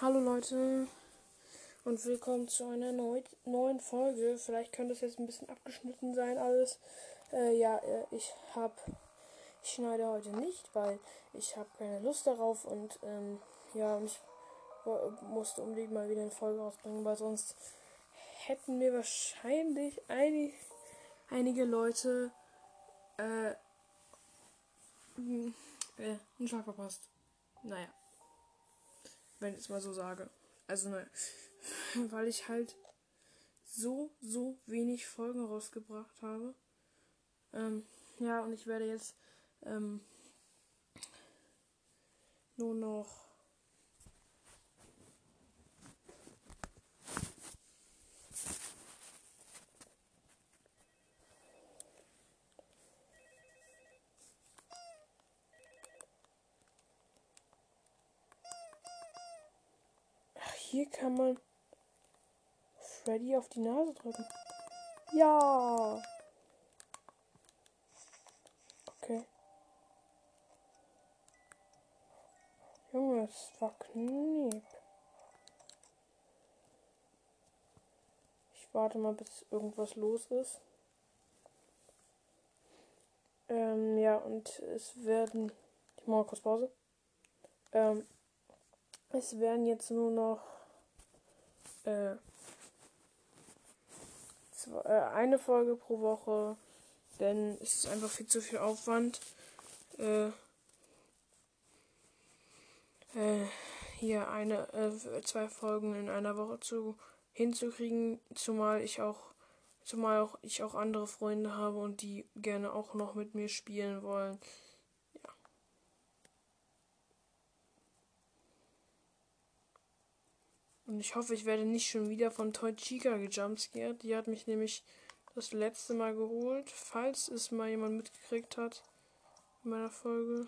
Hallo Leute und willkommen zu einer neu neuen Folge. Vielleicht könnte es jetzt ein bisschen abgeschnitten sein alles. Äh, ja, äh, ich habe, ich schneide heute nicht, weil ich habe keine Lust darauf und ähm, ja, ich musste unbedingt mal wieder eine Folge rausbringen, weil sonst hätten mir wahrscheinlich einig, einige Leute äh, äh, einen Schlag verpasst. Naja wenn ich es mal so sage. Also, ne, weil ich halt so, so wenig Folgen rausgebracht habe. Ähm, ja, und ich werde jetzt ähm, nur noch hier kann man Freddy auf die Nase drücken. Ja. Okay. Junge, es war kniep. Ich warte mal, bis irgendwas los ist. Ähm, ja, und es werden. Ich mache kurz Pause. Ähm, es werden jetzt nur noch äh, zwei, äh, eine Folge pro Woche, denn es ist einfach viel zu viel Aufwand. Äh, äh, hier eine, äh, zwei Folgen in einer Woche zu hinzukriegen, zumal ich auch zumal auch ich auch andere Freunde habe und die gerne auch noch mit mir spielen wollen. Und ich hoffe, ich werde nicht schon wieder von Toy Chica gejumpscared. Die hat mich nämlich das letzte Mal geholt. Falls es mal jemand mitgekriegt hat in meiner Folge.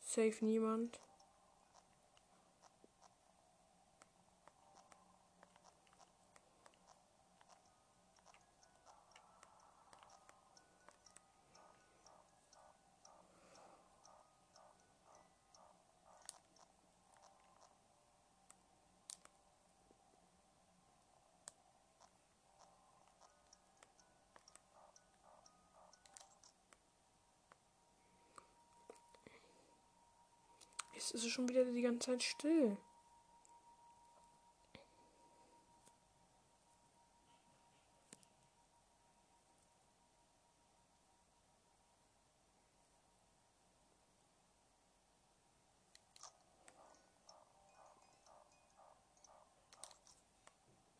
Safe niemand. Jetzt ist es schon wieder die ganze Zeit still.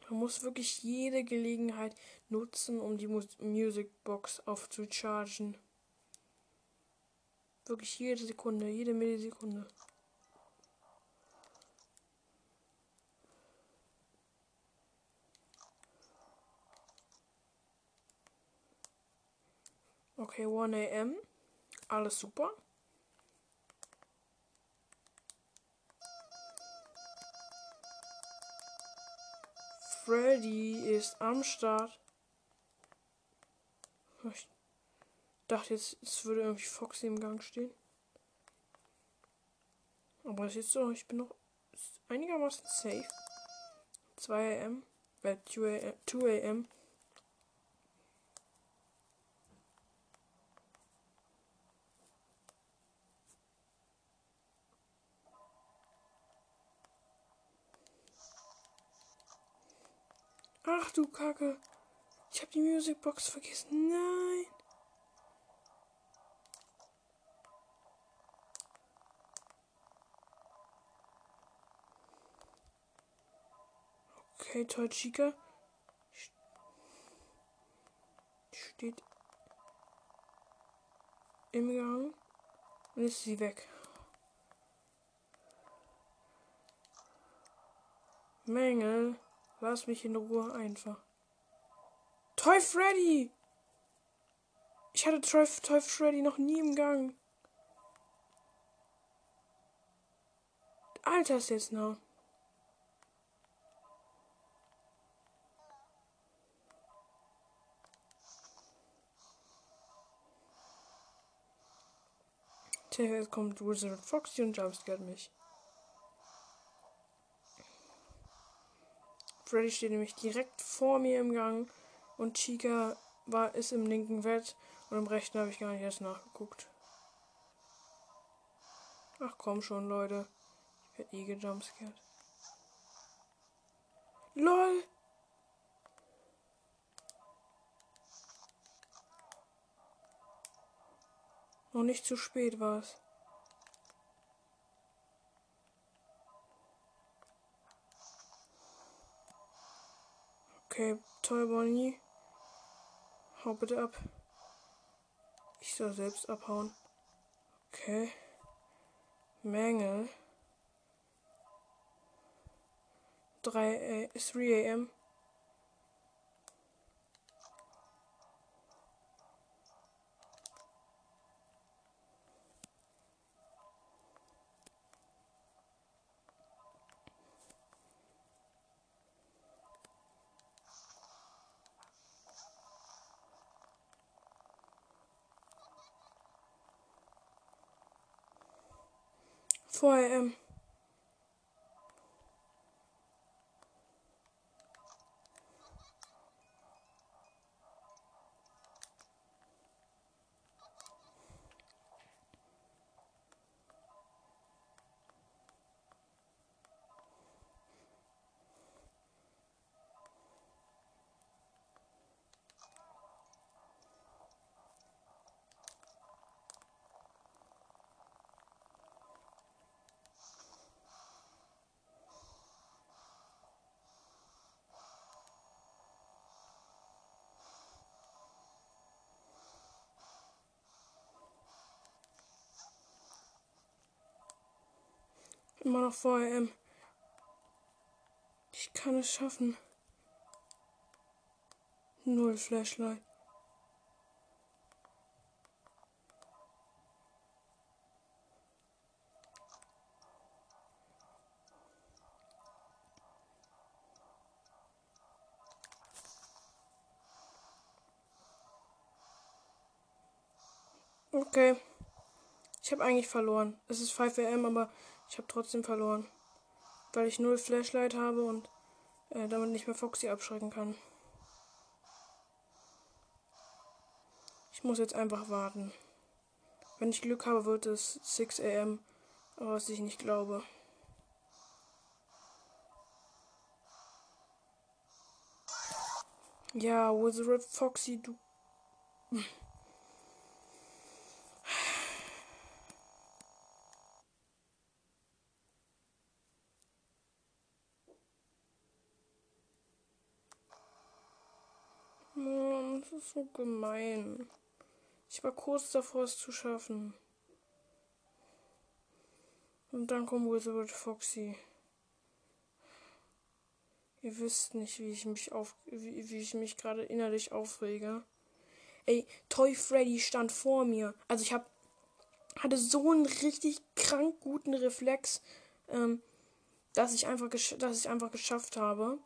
Man muss wirklich jede Gelegenheit nutzen, um die Music Box aufzuchargen. Wirklich jede Sekunde, jede Millisekunde. Okay, 1 am. Alles super. Freddy ist am Start. Ich dachte jetzt, es würde irgendwie Foxy im Gang stehen. Aber es ist so, ich bin noch einigermaßen safe. 2 am. Äh, 2 am. Ach du Kacke. Ich habe die Musicbox vergessen. Nein. Okay, Toy Chica. Steht im Gang. Und ist sie weg. Mängel. Lass mich in Ruhe einfach. Toy Freddy! Ich hatte Toy, Toy Freddy noch nie im Gang. Alter ist jetzt noch. Jetzt kommt Wizard Foxy und jumpscared mich. Freddy steht nämlich direkt vor mir im Gang und Chica war, ist im linken Bett und im rechten habe ich gar nicht erst nachgeguckt. Ach komm schon, Leute. Ich werde eh gejumpscared. LOL! Noch nicht zu spät war es. Okay, toll, Bonnie. Hau bitte ab. Ich soll selbst abhauen. Okay. Mängel. 3 A 3 am. Vorher, ähm. Immer noch vor ähm. Ich kann es schaffen. Null Flashlight. Okay. Ich habe eigentlich verloren. Es ist 5 am, aber ich habe trotzdem verloren. Weil ich null Flashlight habe und äh, damit nicht mehr Foxy abschrecken kann. Ich muss jetzt einfach warten. Wenn ich Glück habe, wird es 6 am. Aber was ich nicht glaube. Ja, Wizard Foxy, du. Das ist so gemein. Ich war kurz davor, es zu schaffen. Und dann kommt Wizard Foxy. Ihr wisst nicht, wie ich mich auf, wie, wie ich mich gerade innerlich aufrege. Ey, Toy Freddy stand vor mir. Also ich hab, hatte so einen richtig krank guten Reflex, ähm, dass ich einfach, dass ich einfach geschafft habe,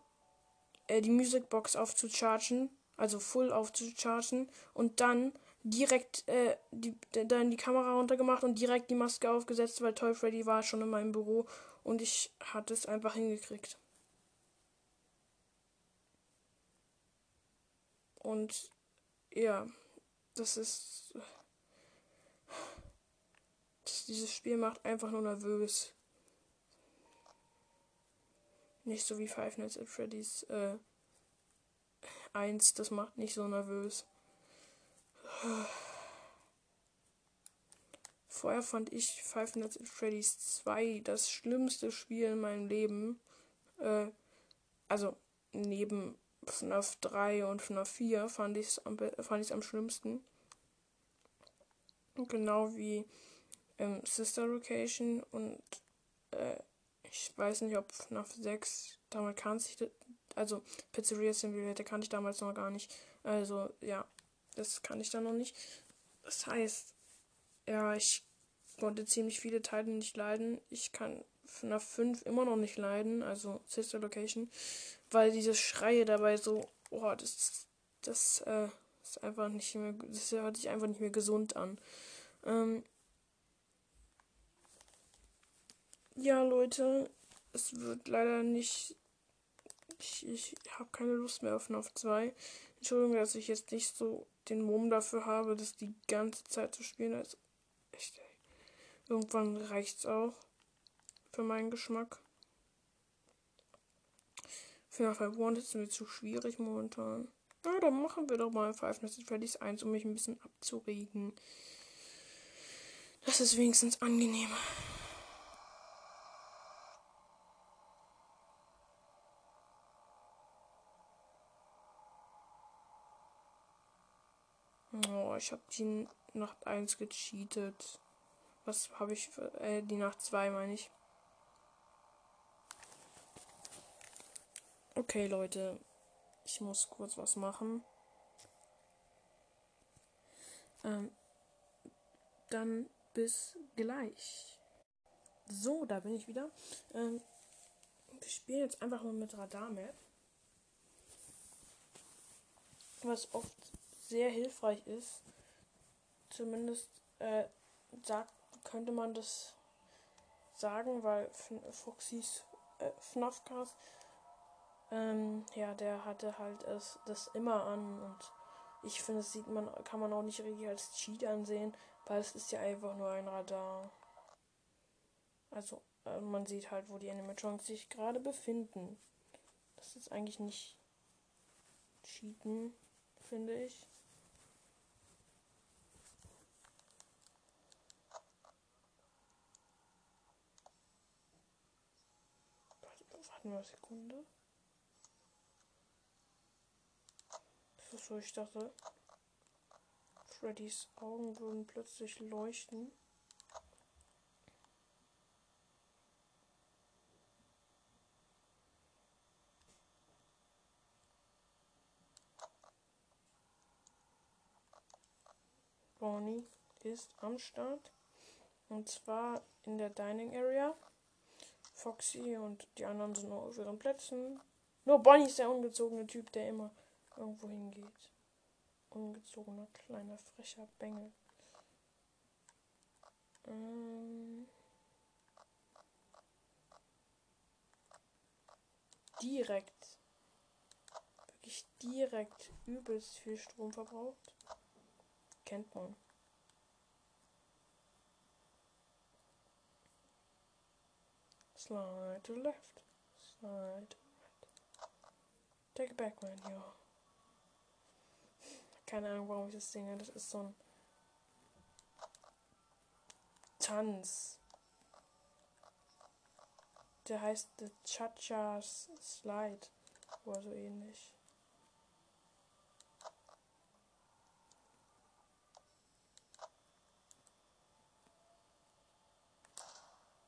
äh, die Musicbox aufzuchargen also full aufzuchargen und dann direkt äh, die, dann die Kamera runtergemacht und direkt die Maske aufgesetzt, weil Toy Freddy war schon in meinem Büro und ich hatte es einfach hingekriegt. Und ja, das ist. Das, dieses Spiel macht einfach nur nervös. Nicht so wie Five Nights at Freddy's äh, 1, das macht nicht so nervös. Vorher fand ich Five Nights at Freddy's 2 das schlimmste Spiel in meinem Leben. Äh, also neben FNAF 3 und FNAF 4 fand ich es am, fand am schlimmsten. Genau wie ähm, Sister Location und äh, ich weiß nicht, ob FNAF 6 damit kann sich also Pizzeria Simulator kannte ich damals noch gar nicht. Also ja, das kann ich dann noch nicht. Das heißt, ja, ich konnte ziemlich viele Teile nicht leiden. Ich kann FNAF 5 immer noch nicht leiden, also Sister Location, weil diese Schreie dabei so, oh, das, das, äh, ist einfach nicht mehr, das hört sich einfach nicht mehr gesund an. Ähm, ja, Leute, es wird leider nicht Ich, ich habe keine Lust mehr auf FNAF 2. Entschuldigung, dass ich jetzt nicht so den Mumm dafür habe, das die ganze Zeit zu spielen. Also, echt. Irgendwann reicht's auch. Für meinen Geschmack. Final Five One ist mir zu schwierig momentan. Ja, dann machen wir doch mal Five Nights at Freddy's 1, um mich ein bisschen abzuregen. Das ist wenigstens angenehmer. Ich habe die Nacht 1 gecheatet. Was habe ich für, äh, die Nacht 2 meine ich. Okay, Leute. Ich muss kurz was machen. Ähm, dann bis gleich. So, da bin ich wieder. Ähm, wir spielen jetzt einfach mal mit Radar-Map. Was oft sehr hilfreich ist. Zumindest äh, sagt, könnte man das sagen, weil Foxys äh, FNAFcast, ähm, ja, der hatte halt es, das immer an und ich finde, das sieht man, kann man auch nicht richtig als Cheat ansehen, weil es ist ja einfach nur ein Radar. Also, äh, man sieht halt, wo die Animatronics sich gerade befinden. Das ist eigentlich nicht Cheaten, finde ich. Mal eine Sekunde. So, ich dachte, Freddys Augen würden plötzlich leuchten. Bonnie ist am Start. Und zwar in der Dining Area. Foxy und die anderen sind noch auf ihren Plätzen. Nur Bonnie ist der ungezogene Typ, der immer irgendwo hingeht. Ungezogener kleiner frecher Bengel. Ähm direkt. Wirklich direkt übelst viel Strom verbraucht. Kennt man. Slide to the left. Slide to the right. Take it back, man, yo. Keine Ahnung, warum ich das singe. Das ist so ein Tanz. Der heißt The Cha-Cha Slide. Oder so ähnlich.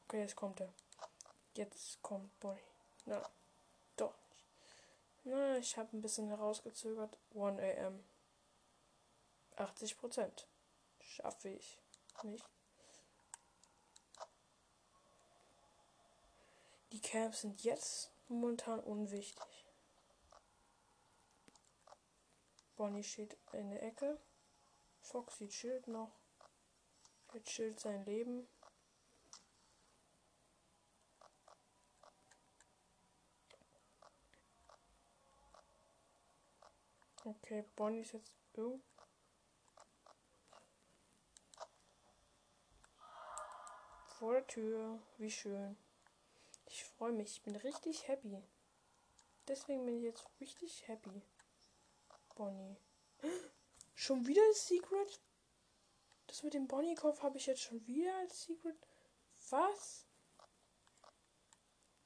Okay, jetzt kommt er. Jetzt kommt Bonnie. Na, doch nicht. Na, ich habe ein bisschen herausgezögert. 1 am. 80 Prozent. Schaffe ich nicht. Die Camps sind jetzt momentan unwichtig. Bonnie steht in der Ecke. Foxy chillt noch. Er chillt sein Leben. Okay, Bonnie ist jetzt irgendwo. Vor der Tür. Wie schön. Ich freue mich. Ich bin richtig happy. Deswegen bin ich jetzt richtig happy. Bonnie. Schon wieder das Secret? Das mit dem Bonnie-Kopf habe ich jetzt schon wieder als Secret. Was?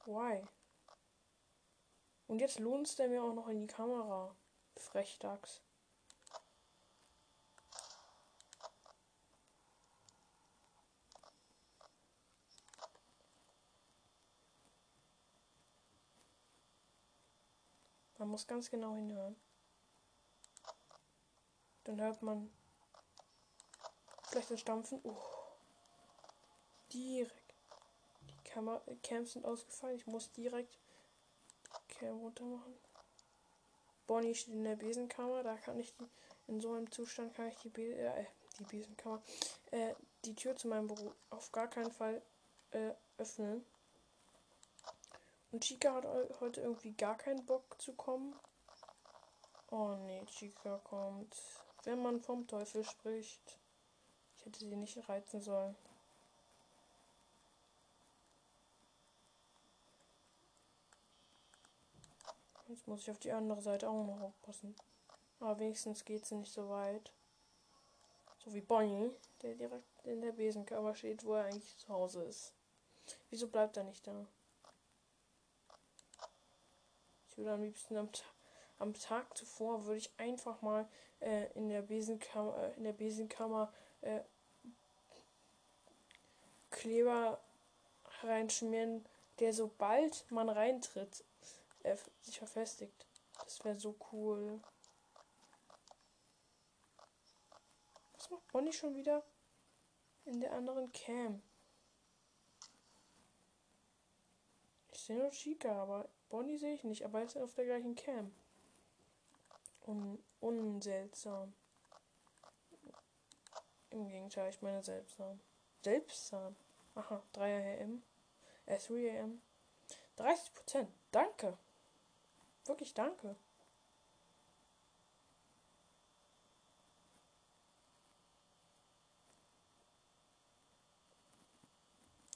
Why? Und jetzt lohnt es mir auch noch in die Kamera. Frechdachs. Man muss ganz genau hinhören. Dann hört man vielleicht ein Stampfen. Uh. Direkt. Die Kamera Cams sind ausgefallen. Ich muss direkt die Cam runter machen. Bonnie steht in der Besenkammer. Da kann ich in so einem Zustand kann ich die, Be äh, die Besenkammer, äh, die Tür zu meinem Büro auf gar keinen Fall äh, öffnen. Und Chica hat heute irgendwie gar keinen Bock zu kommen. Oh nee, Chica kommt. Wenn man vom Teufel spricht. Ich hätte sie nicht reizen sollen. Jetzt muss ich auf die andere Seite auch noch aufpassen. Aber wenigstens geht sie nicht so weit. So wie Bonnie, der direkt in der Besenkammer steht, wo er eigentlich zu Hause ist. Wieso bleibt er nicht da? Ich würde am liebsten am, am Tag zuvor würde ich einfach mal äh, in der Besenkammer, äh, in der Besenkammer äh, Kleber reinschmieren, der sobald man reintritt, äh, sich verfestigt. Das wäre so cool. Was macht Bonnie schon wieder in der anderen Cam? Ich sehe nur Chica, aber Bonnie sehe ich nicht, aber ist auf der gleichen Cam. Un unseltsam. Im Gegenteil, ich meine seltsam. Selbstsam. Aha, 3 am. Äh, 3 am. 30 Prozent. Danke. Wirklich danke.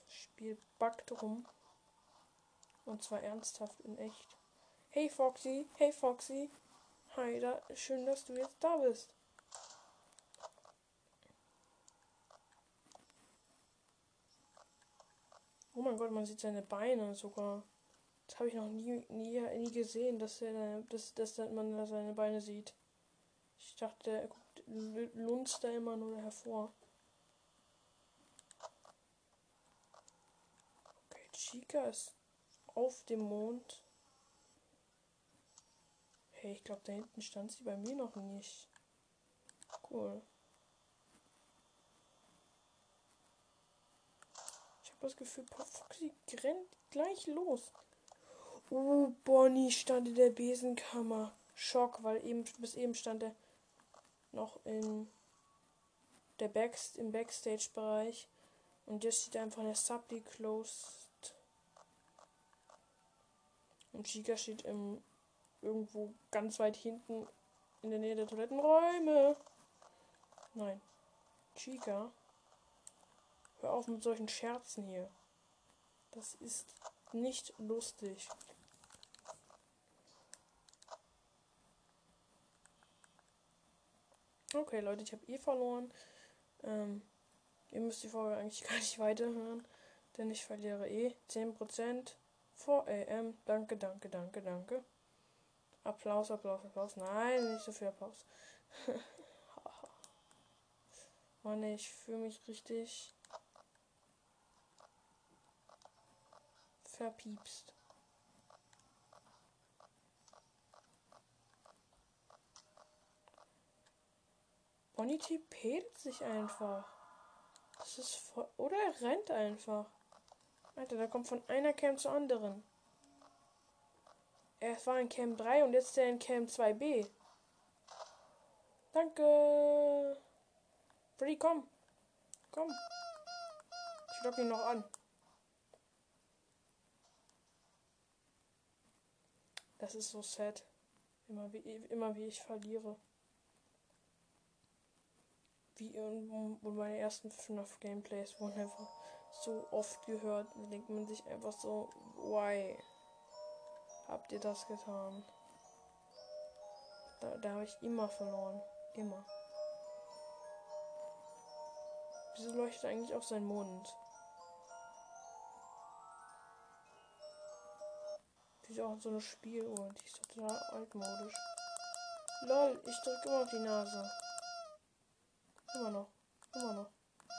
Spiel backt rum. Und zwar ernsthaft in echt. Hey Foxy, hey Foxy. Hi, da, schön, dass du jetzt da bist. Oh mein Gott, man sieht seine Beine sogar. Habe ich noch nie, nie, nie gesehen, dass, er, dass, dass man da seine Beine sieht. Ich dachte, er guckt, lunzt da immer nur hervor. Okay, Chica ist auf dem Mond. Hey, ich glaube, da hinten stand sie bei mir noch nicht. Cool. Ich habe das Gefühl, Foxy rennt gleich los. Oh, Bonnie stand in der Besenkammer. Schock, weil eben bis eben stand er noch in der Backst im Backstage-Bereich. Und jetzt steht einfach in der Subly closed. Und Chica steht im irgendwo ganz weit hinten in der Nähe der Toilettenräume. Nein. Chica. Hör auf mit solchen Scherzen hier. Das ist nicht lustig. Okay, Leute, ich habe eh verloren. Ähm, ihr müsst die Folge eigentlich gar nicht weiterhören, denn ich verliere eh 10% vor AM. Danke, danke, danke, danke. Applaus, Applaus, Applaus. Nein, nicht so viel Applaus. Mann, ich fühle mich richtig verpiepst. Bonnie pedelt sich einfach. Das ist voll. Oder er rennt einfach. Alter, da kommt von einer Cam zur anderen. Er war in Cam 3 und jetzt ist er in Cam 2b. Danke. Freddy, komm. Komm. Ich lock ihn noch an. Das ist so sad. Immer wie, immer wie ich verliere wie in, meine ersten FNAF Gameplays wurden einfach so oft gehört. Da denkt man sich einfach so, why habt ihr das getan? Da, da habe ich immer verloren. Immer. Wieso leuchtet eigentlich auf sein Mund? Wieso auch so eine Spieluhr? Die ist total altmodisch. Lol, ich drücke immer auf die Nase. Immer noch. Immer noch.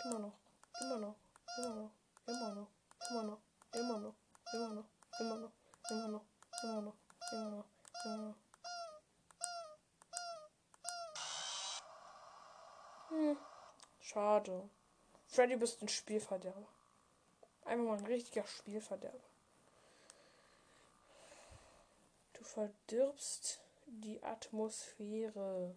Immer noch. Immer noch. Immer noch. Immer noch. Immer noch. Immer noch. Immer noch. Immer noch. Immer noch. Immer noch. Immer noch. Immer noch. Hm. Schade. Freddy bist ein Spielverderber. Einfach mal ein richtiger Spielverderber. Du verdirbst die Atmosphäre.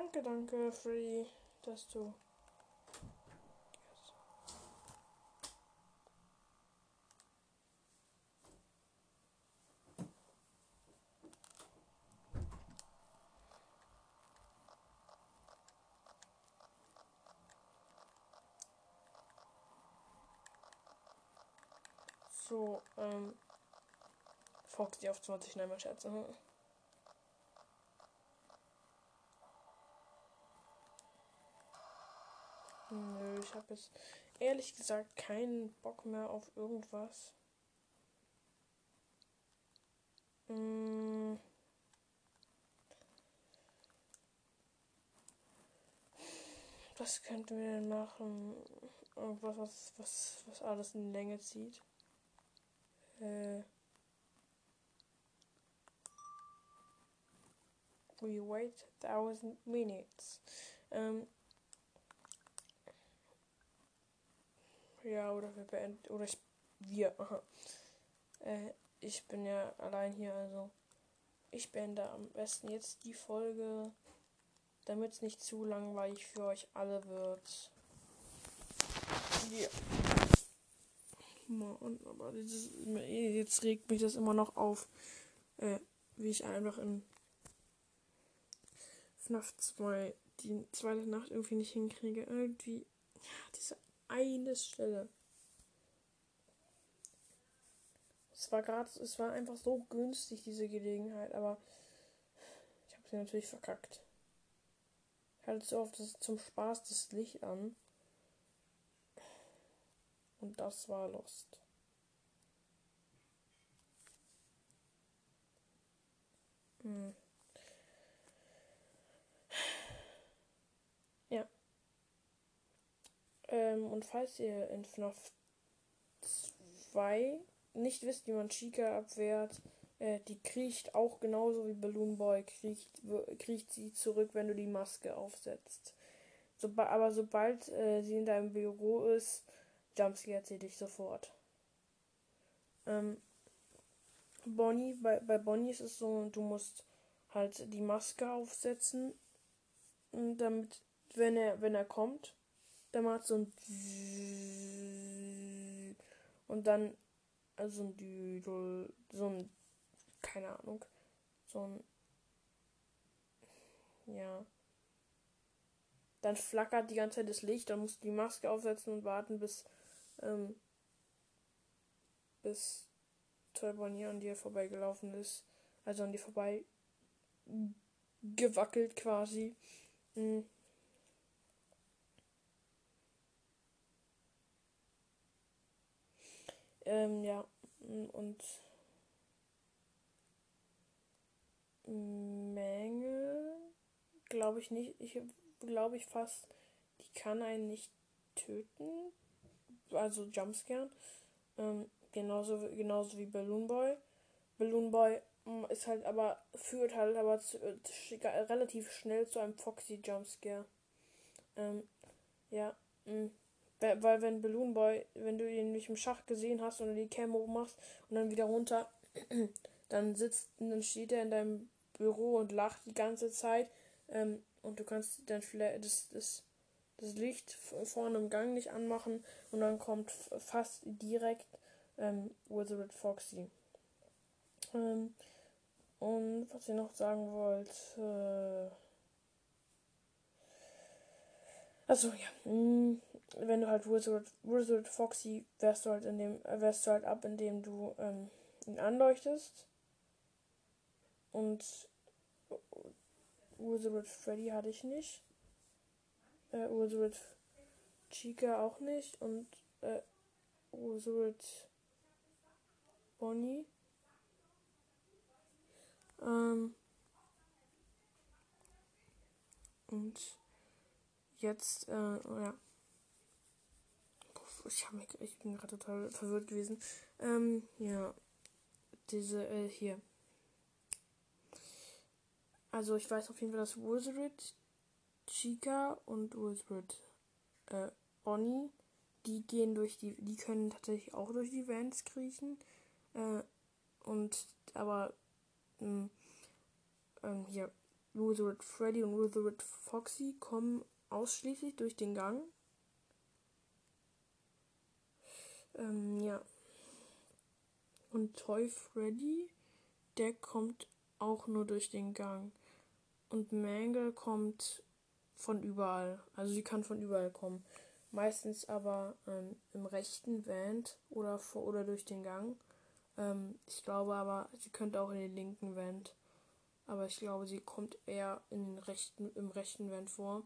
Danke, danke, Freddy, dass du. So, ähm. Foxy auf 20, nein, mal Scherze. Hm. Nö, ich habe jetzt ehrlich gesagt keinen Bock mehr auf irgendwas. Hm. Was könnten wir denn machen? Irgendwas, was, was, was alles in Länge zieht. Äh. We wait thousand minutes. Ähm. Ja, oder wir beenden. Oder ich. Wir. Aha. Äh, ich bin ja allein hier, also. Ich beende am besten jetzt die Folge, damit es nicht zu langweilig für euch alle wird. Ja. Mann, aber dieses, jetzt regt mich das immer noch auf, äh, wie ich einfach in FNAF 2 die zweite Nacht irgendwie nicht hinkriege. Irgendwie, ja, diese eine Stelle. Es war gerade, es war einfach so günstig, diese Gelegenheit, aber ich habe sie natürlich verkackt. Ich hatte so oft das, zum Spaß das Licht an. Und das war Lost. Hm. Ja. Ähm, und falls ihr in FNAF 2 nicht wisst, wie man Chica abwehrt, äh, die kriecht auch genauso wie Balloon Boy, kriecht, kriecht sie zurück, wenn du die Maske aufsetzt. Soba aber sobald äh, sie in deinem Büro ist, jumpscaret sie dich sofort. Ähm, Bonnie, bei, bei Bonnie ist es so, du musst halt die Maske aufsetzen, damit, wenn er, wenn er kommt, dann macht so ein und dann also ein Düdel, so ein keine Ahnung, so ein ja. Dann flackert die ganze Zeit das Licht, dann musst du die Maske aufsetzen und warten, bis ähm, bis Toy Bonnie an dir vorbeigelaufen ist. Also an dir vorbei gewackelt quasi. Mhm. Ähm, ja, und Menge glaube ich nicht. Ich glaube ich fast, die kann einen nicht töten. Also Jumpscare. Ähm, genauso, genauso wie Balloon Boy. Balloon Boy ist halt aber, führt halt aber zu, zu, relativ schnell zu einem Foxy Jumpscare. Ähm, ja, mh. Mm. Weil wenn Balloon Boy, wenn du ihn nicht im Schach gesehen hast und die Cam hoch machst und dann wieder runter, dann sitzt, dann steht er in deinem Büro und lacht die ganze Zeit. Ähm, und du kannst dann vielleicht das, das, das Licht vorne im Gang nicht anmachen und dann kommt fast direkt ähm, Wizard Foxy. Ähm, und was ich noch sagen wollte. Äh also ja. Mh, wenn du halt Wizard, Wizard Foxy wärst du halt in dem, äh, wärst du halt ab, indem du ähm, ihn anleuchtest. Und Wizard Freddy hatte ich nicht. Äh, Wizard Chica auch nicht. Und äh, Wizard Bonnie. Ähm, und jetzt, äh, ja ich, hab mich, ich bin gerade total verwirrt gewesen. Ähm, ja. Diese, äh, hier. Also ich weiß auf jeden Fall, dass Wizard, Chica und Wizard, äh, Bonnie, die gehen durch die, die können tatsächlich auch durch die Vans kriechen. Äh, und, aber, mh, hm, ähm, hier, Wizard Freddy und Wizard Foxy kommen ausschließlich durch den Gang. Ähm, ja. Und Toy Freddy, der kommt auch nur durch den Gang. Und Mangle kommt von überall. Also sie kann von überall kommen. Meistens aber ähm, im rechten Vent oder vor oder durch den Gang. Ähm, ich glaube aber, sie könnte auch in den linken Vent. Aber ich glaube, sie kommt eher in den rechten, im rechten Vent vor.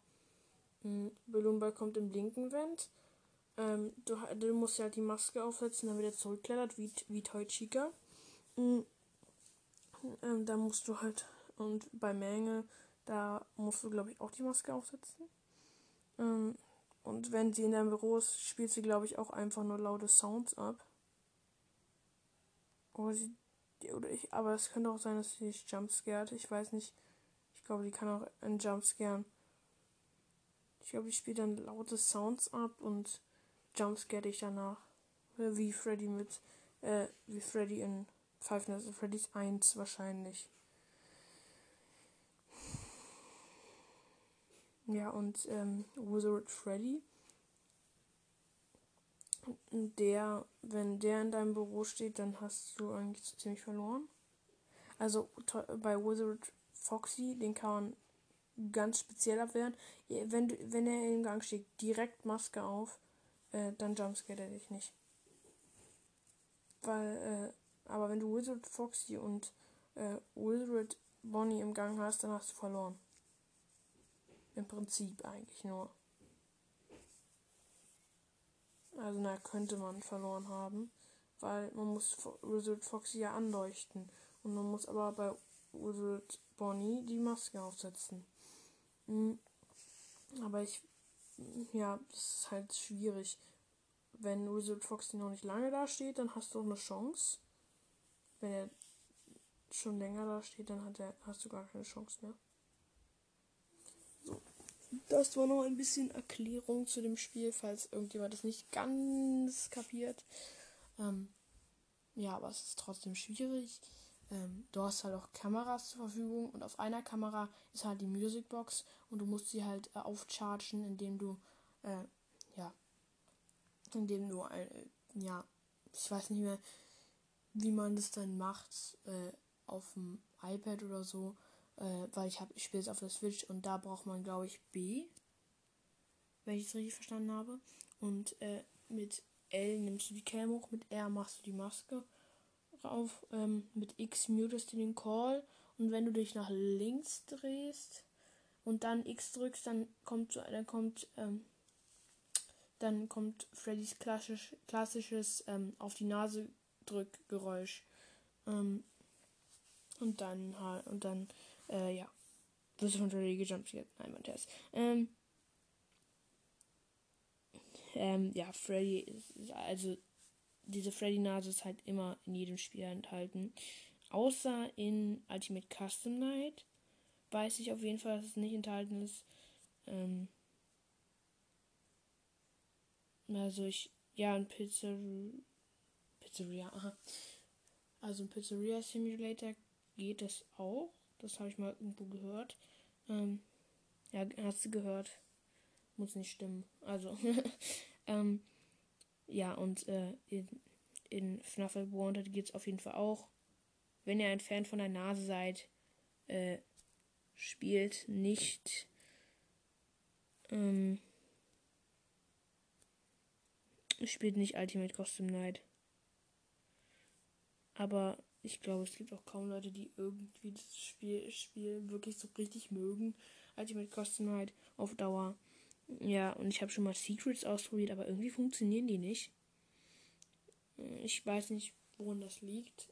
Mhm. Balloonball kommt im linken Vent. Ähm, du, du, musst halt die Maske aufsetzen, damit er zurückklettert, wie, wie Toy Chica. Mhm. Ähm, da musst du halt, und bei Menge, da musst du, glaube ich, auch die Maske aufsetzen. Ähm, und wenn sie in deinem Büro ist, spielt sie, glaube ich, auch einfach nur laute Sounds ab. Oder sie, oder ich, aber es könnte auch sein, dass sie sich jumpscared. Ich weiß nicht. Ich glaube, die kann auch einen Jumpscaren. Ich glaube, ich spiele dann laute Sounds ab und jumpscare dich danach. Wie Freddy mit, äh, wie Freddy in Five Nights at Freddy's 1 wahrscheinlich. Ja, und ähm, Wizard Freddy, der, wenn der in deinem Büro steht, dann hast du eigentlich so ziemlich verloren. Also bei Wizard Foxy, den kann man ganz speziell abwehren. Wenn, wenn er im Gang steht, direkt Maske auf, äh, dann jumpscare er dich nicht. Weil, äh, aber wenn du Wizard Foxy und äh, Wizard Bonnie im Gang hast, dann hast du verloren. Im Prinzip eigentlich nur. Also na könnte man verloren haben, weil man muss Wizard Foxy ja anleuchten und man muss aber bei Wizard Bonnie die Maske aufsetzen. Mhm. Aber ich, ja, das ist halt schwierig. Wenn Wizard Foxy noch nicht lange da steht, dann hast du auch eine Chance. Wenn er schon länger da steht, dann hat er, hast du gar keine Chance mehr. Das war noch ein bisschen Erklärung zu dem Spiel, falls irgendjemand das nicht ganz kapiert. Ähm, ja, aber es ist trotzdem schwierig. Ähm, du hast halt auch Kameras zur Verfügung und auf einer Kamera ist halt die Musicbox und du musst sie halt äh, aufchargen, indem du, äh, ja, indem du, äh, ja, ich weiß nicht mehr, wie man das dann macht, äh, auf dem iPad oder so äh, weil ich habe, ich spiele es auf der Switch und da braucht man, glaube ich, B, wenn ich es richtig verstanden habe. Und äh, mit L nimmst du die Cam hoch, mit R machst du die Maske rauf, ähm, mit X mutest du den Call und wenn du dich nach links drehst und dann X drückst, dann kommt so, dann kommt, ähm, dann kommt Freddys klassisch, klassisches ähm, auf die Nase Drückgeräusch. Ähm, und dann und dann äh, ja. Wirst du von Freddy gejumpscared? Nein, mein Test. Ähm, ähm, ja, Freddy ist, also diese Freddy-Nase ist halt immer in jedem Spiel enthalten. Außer in Ultimate Custom Night weiß ich auf jeden Fall, dass es nicht enthalten ist. Ähm, also ich, ja, ein Pizzeria, Pizzeria, aha. Also ein Pizzeria Simulator geht es auch. Das habe ich mal irgendwo gehört. Ähm, ja, hast du gehört? Muss nicht stimmen. Also, ähm, ja, und äh, in, in FNAF Wanted geht es auf jeden Fall auch. Wenn ihr ein Fan von der Nase seid, äh, spielt nicht. Ähm, spielt nicht Ultimate Costume Night. Aber ich glaube, es gibt auch kaum Leute, die irgendwie das Spiel, Spiel wirklich so richtig mögen. Ultimate Custom halt auf Dauer. Ja, und ich habe schon mal Secrets ausprobiert, aber irgendwie funktionieren die nicht. Ich weiß nicht, woran das liegt.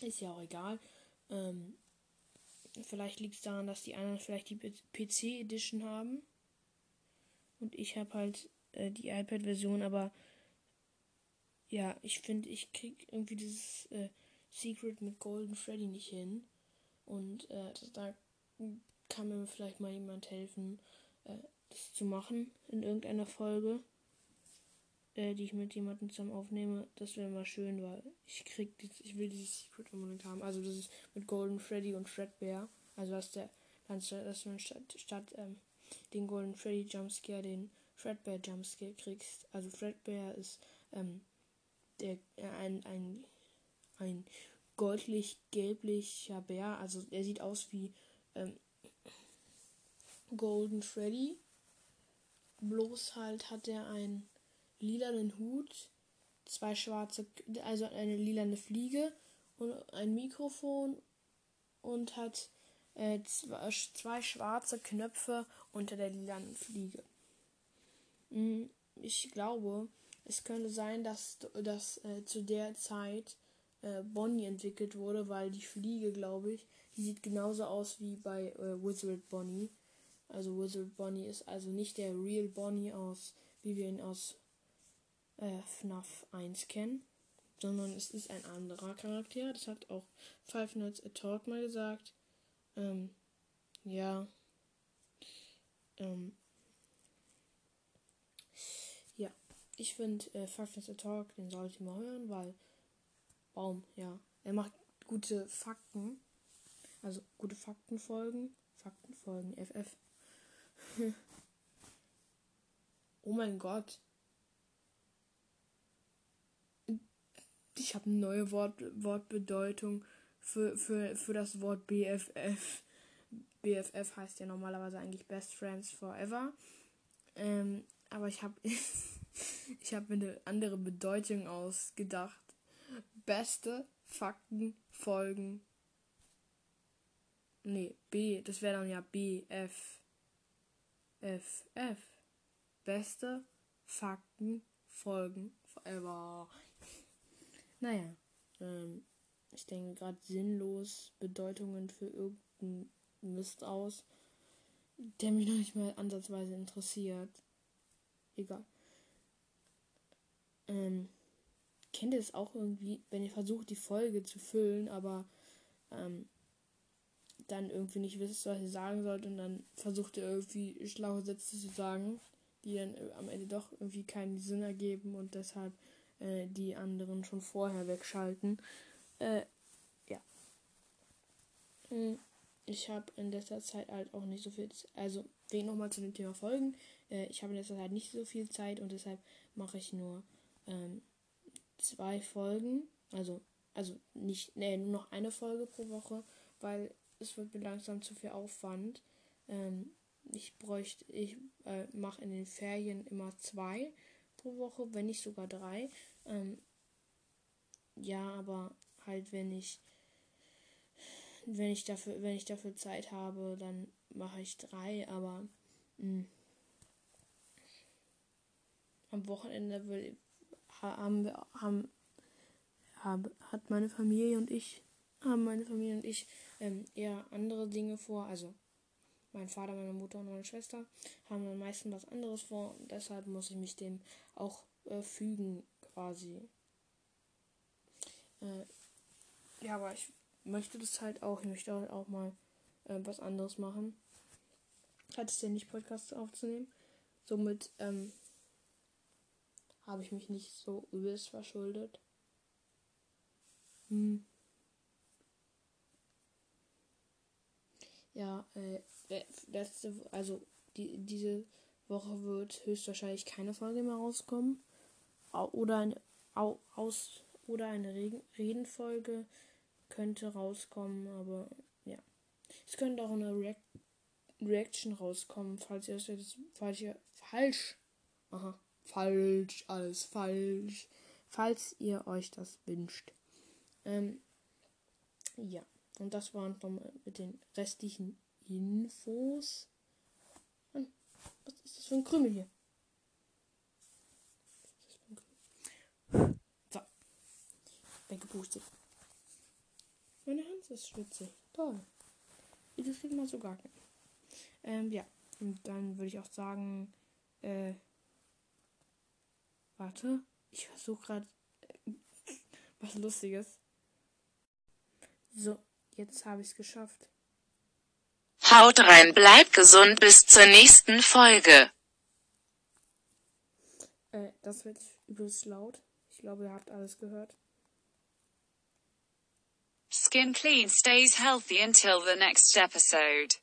Ist ja auch egal. Ähm, vielleicht liegt es daran, dass die anderen vielleicht die PC Edition haben. Und ich habe halt äh, die iPad-Version, aber ja, ich finde, ich krieg irgendwie dieses äh, Secret mit Golden Freddy nicht hin. Und äh, da kann mir vielleicht mal jemand helfen, äh, das zu machen in irgendeiner Folge, äh, die ich mit jemandem zusammen aufnehme. Das wäre mal schön, weil ich krieg dieses, ich will dieses Secret unbedingt haben. Also das ist mit Golden Freddy und Fredbear. Also dass der, dass du statt, statt ähm, den Golden Freddy Jumpscare den Fredbear Jumpscare kriegst. Also Fredbear ist ähm, der, äh, ein, ein, ein goldlich-gelblicher Bär. Also er sieht aus wie ähm, Golden Freddy. Bloß halt hat er einen lilanen Hut, zwei schwarze, also eine lilane Fliege und ein Mikrofon und hat äh, zwei, schwarze Knöpfe unter der lilanen Fliege. Hm, ich glaube, es könnte sein, dass, dass äh, zu der Zeit äh, Bonnie entwickelt wurde, weil die Fliege, glaube ich, die sieht genauso aus wie bei äh, Wizard Bonnie. Also Wizard Bonnie ist also nicht der Real Bonnie aus, wie wir ihn aus äh, FNAF 1 kennen, sondern es ist ein anderer Charakter. Das hat auch Five Nights at Talk mal gesagt. Ähm, ja. Ähm, ja, ich finde äh, Five Nights at Talk, den sollte ich mal hören, weil Baum, ja. Er macht gute Fakten. Also gute Faktenfolgen. Faktenfolgen, FF. Oh mein Gott. Ich habe eine neue Wort, Wortbedeutung für, für, für das Wort BFF. BFF heißt ja normalerweise eigentlich Best Friends Forever. Ähm, aber ich habe ich habe mir eine andere Bedeutung ausgedacht. Beste Fakten folgen. Nee, B, das wäre dann ja BF. FF. Beste Fakten folgen forever. Naja, ähm, ich denke gerade sinnlos Bedeutungen für irgendeinen Mist aus, der mich noch nicht mal ansatzweise interessiert. Egal. Ähm, kennt ihr es auch irgendwie, wenn ihr versucht, die Folge zu füllen, aber ähm, dann irgendwie nicht wisst, was ihr sagen sollt und dann versucht ihr irgendwie schlaue Sätze zu sagen, die dann äh, am Ende doch irgendwie keinen Sinn ergeben und deshalb äh, die anderen schon vorher wegschalten. Äh, ja. Hm, ich habe in letzter Zeit halt auch nicht so viel, also wegen nochmal zu dem Thema Folgen, äh, ich habe in letzter Zeit nicht so viel Zeit und deshalb mache ich nur ähm, zwei Folgen, also also nicht, nee, nur noch eine Folge pro Woche, weil es wird mir langsam zu viel Aufwand. Ähm, ich bräuchte, ich äh, mache in den Ferien immer zwei pro Woche, wenn nicht sogar drei. Ähm, ja, aber halt, wenn ich, wenn ich dafür, wenn ich dafür Zeit habe, dann mache ich drei, aber mh, hm, am Wochenende will, haben haben, haben, hat meine Familie und ich, haben meine Familie und ich ähm, eher andere Dinge vor. Also mein Vater, meine Mutter und meine Schwester haben am meisten was anderes vor und deshalb muss ich mich dem auch äh, fügen quasi. Äh, ja, aber ich möchte das halt auch. Ich möchte halt auch mal äh, was anderes machen. Hat es denn nicht Podcasts aufzunehmen? Somit ähm, habe ich mich nicht so übelst verschuldet. Hm. Ja, äh, letzte, also die, diese Woche wird höchstwahrscheinlich keine Folge mehr rauskommen. Oder eine, aus, oder eine Redenfolge könnte rauskommen, aber ja. Es könnte auch eine React Reaction rauskommen, falls ihr das falls ihr falsch. Aha, falsch, alles falsch. Falls ihr euch das wünscht. Ähm, ja. Und das waren dann mit den restlichen Infos. Mann, was ist das für ein Krümel hier? So. Bin gepustet. Meine Hand ist schwitzig. Toll. Das kriegt man so gar nicht. Ähm, ja. Und dann würde ich auch sagen, äh, warte. Ich versuche gerade äh, was Lustiges. So, Jetzt habe ich es geschafft. Haut rein, bleibt gesund bis zur nächsten Folge. Äh, das wird übelst laut. Ich glaube, ihr habt alles gehört. Skin clean stays healthy until the next episode.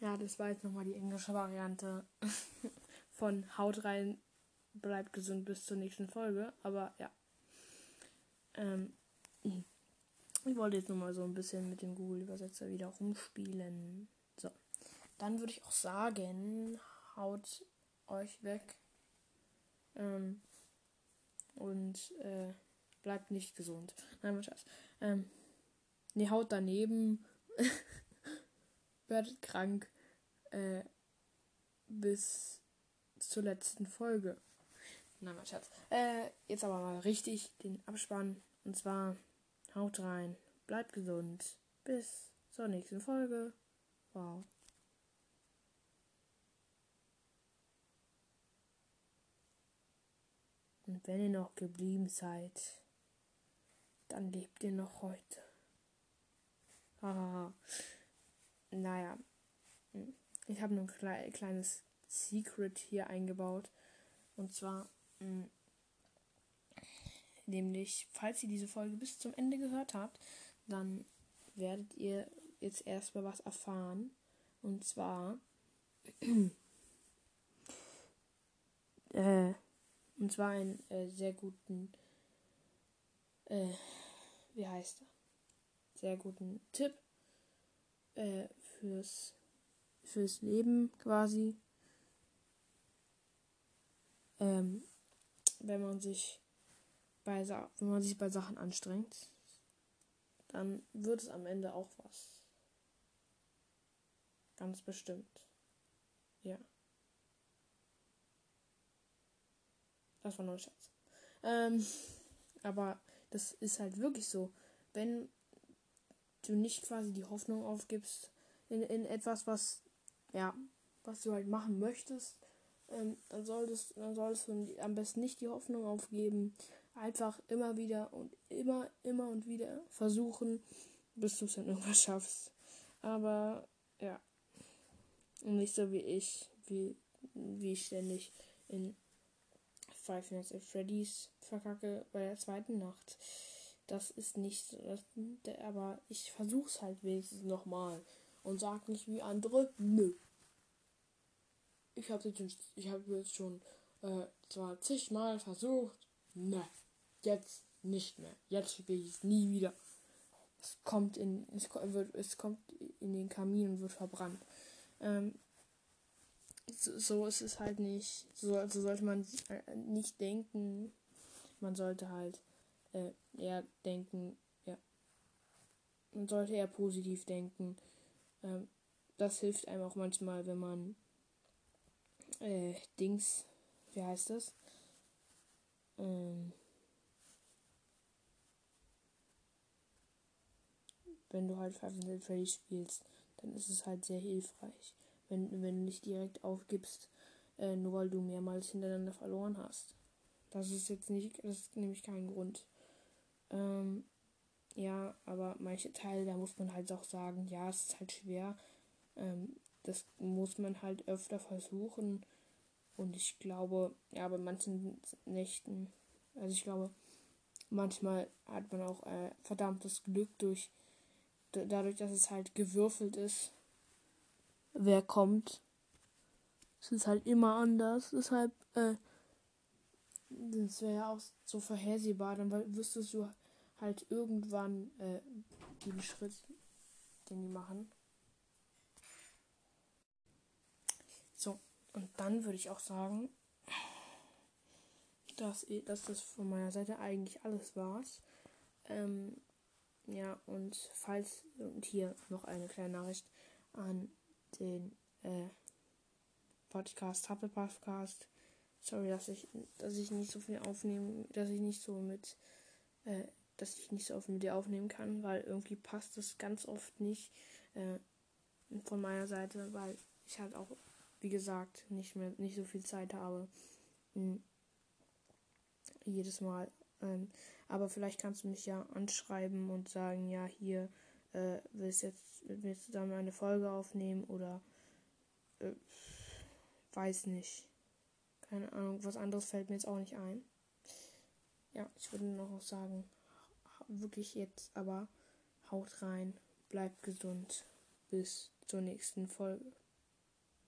Ja, das war jetzt nochmal die englische Variante von Haut rein, bleibt gesund bis zur nächsten Folge. Aber ja. Ähm, ich wollte jetzt nochmal so ein bisschen mit dem Google-Übersetzer wieder rumspielen. So. Dann würde ich auch sagen, haut euch weg. Ähm, und äh, bleibt nicht gesund. Nein, was Scheiß. Ähm, nee, haut daneben. werdet krank. Äh, bis zur letzten Folge. Nein, mein Schatz. Äh, jetzt aber mal richtig den Abspann. Und zwar haut rein, bleibt gesund. Bis zur nächsten Folge. Wow. Und wenn ihr noch geblieben seid, dann lebt ihr noch heute. Haha. naja. Ich habe ein kleines Secret hier eingebaut. Und zwar, mh, nämlich, falls ihr diese Folge bis zum Ende gehört habt, dann werdet ihr jetzt erstmal was erfahren. Und zwar, äh, und zwar einen äh, sehr guten, äh, wie heißt er? Sehr guten Tipp äh, fürs, fürs Leben quasi. Ähm, wenn man sich bei wenn man sich bei Sachen anstrengt, dann wird es am Ende auch was. Ganz bestimmt. Ja. Das war nur ein Schatz. Ähm, aber das ist halt wirklich so. Wenn du nicht quasi die Hoffnung aufgibst in, in etwas, was, ja, was du halt machen möchtest, ähm, dann solltest, dann solltest du am besten nicht die Hoffnung aufgeben. Einfach immer wieder und immer, immer und wieder versuchen, bis du es dann irgendwas schaffst. Aber ja. nicht so wie ich, wie, wie ich ständig in Five Nights at Freddy's verkacke bei der zweiten Nacht. Das ist nicht so, das, aber ich versuch's halt wenigstens nochmal und sag nicht wie andere, nö. Ich habe jetzt, ich hab jetzt schon äh, zwar zigmal versucht, ne, jetzt nicht mehr. Jetzt will ich es nie wieder. Es kommt in, es, wird, es kommt in den Kamin und wird verbrannt. Ähm, so, so ist es halt nicht. So, also sollte man äh, nicht denken. Man sollte halt äh, eher denken, ja. Man sollte eher positiv denken. Ähm, das hilft einem auch manchmal, wenn man äh, Dings, wie heißt das? Ähm, wenn du halt Five Nights at Freddy's spielst, dann ist es halt sehr hilfreich wenn, wenn du nicht direkt aufgibst, äh, nur weil du mehrmals hintereinander verloren hast. Das ist jetzt nicht, das ist nämlich kein Grund. Ähm, ja, aber manche Teile, da muss man halt auch sagen, ja, es ist halt schwer. Ähm, das muss man halt öfter versuchen. Und ich glaube, ja, bei manchen Nächten, also ich glaube, manchmal hat man auch äh, verdammtes Glück durch, dadurch, dass es halt gewürfelt ist wer kommt. Es ist halt immer anders. Deshalb, äh, das wäre ja auch so vorhersehbar. Dann wüsstest du halt irgendwann äh, den Schritt, den die machen. So, und dann würde ich auch sagen, dass, dass das von meiner Seite eigentlich alles war's. Ähm, ja, und falls, und hier noch eine kleine Nachricht an den äh, Podcast, Hubble Podcast. Sorry, dass ich, dass ich nicht so viel aufnehmen, dass ich nicht so mit, äh, dass ich nicht so oft mit dir aufnehmen kann, weil irgendwie passt es ganz oft nicht äh, von meiner Seite, weil ich halt auch, wie gesagt, nicht mehr, nicht so viel Zeit habe. Mh, jedes Mal. Ähm, aber vielleicht kannst du mich ja anschreiben und sagen, ja, hier äh, willst jetzt mit mir zusammen eine Folge aufnehmen oder äh, weiß nicht. Keine Ahnung, was anderes fällt mir jetzt auch nicht ein. Ja, ich würde noch sagen, wirklich jetzt aber haut rein, bleibt gesund. Bis zur nächsten Folge.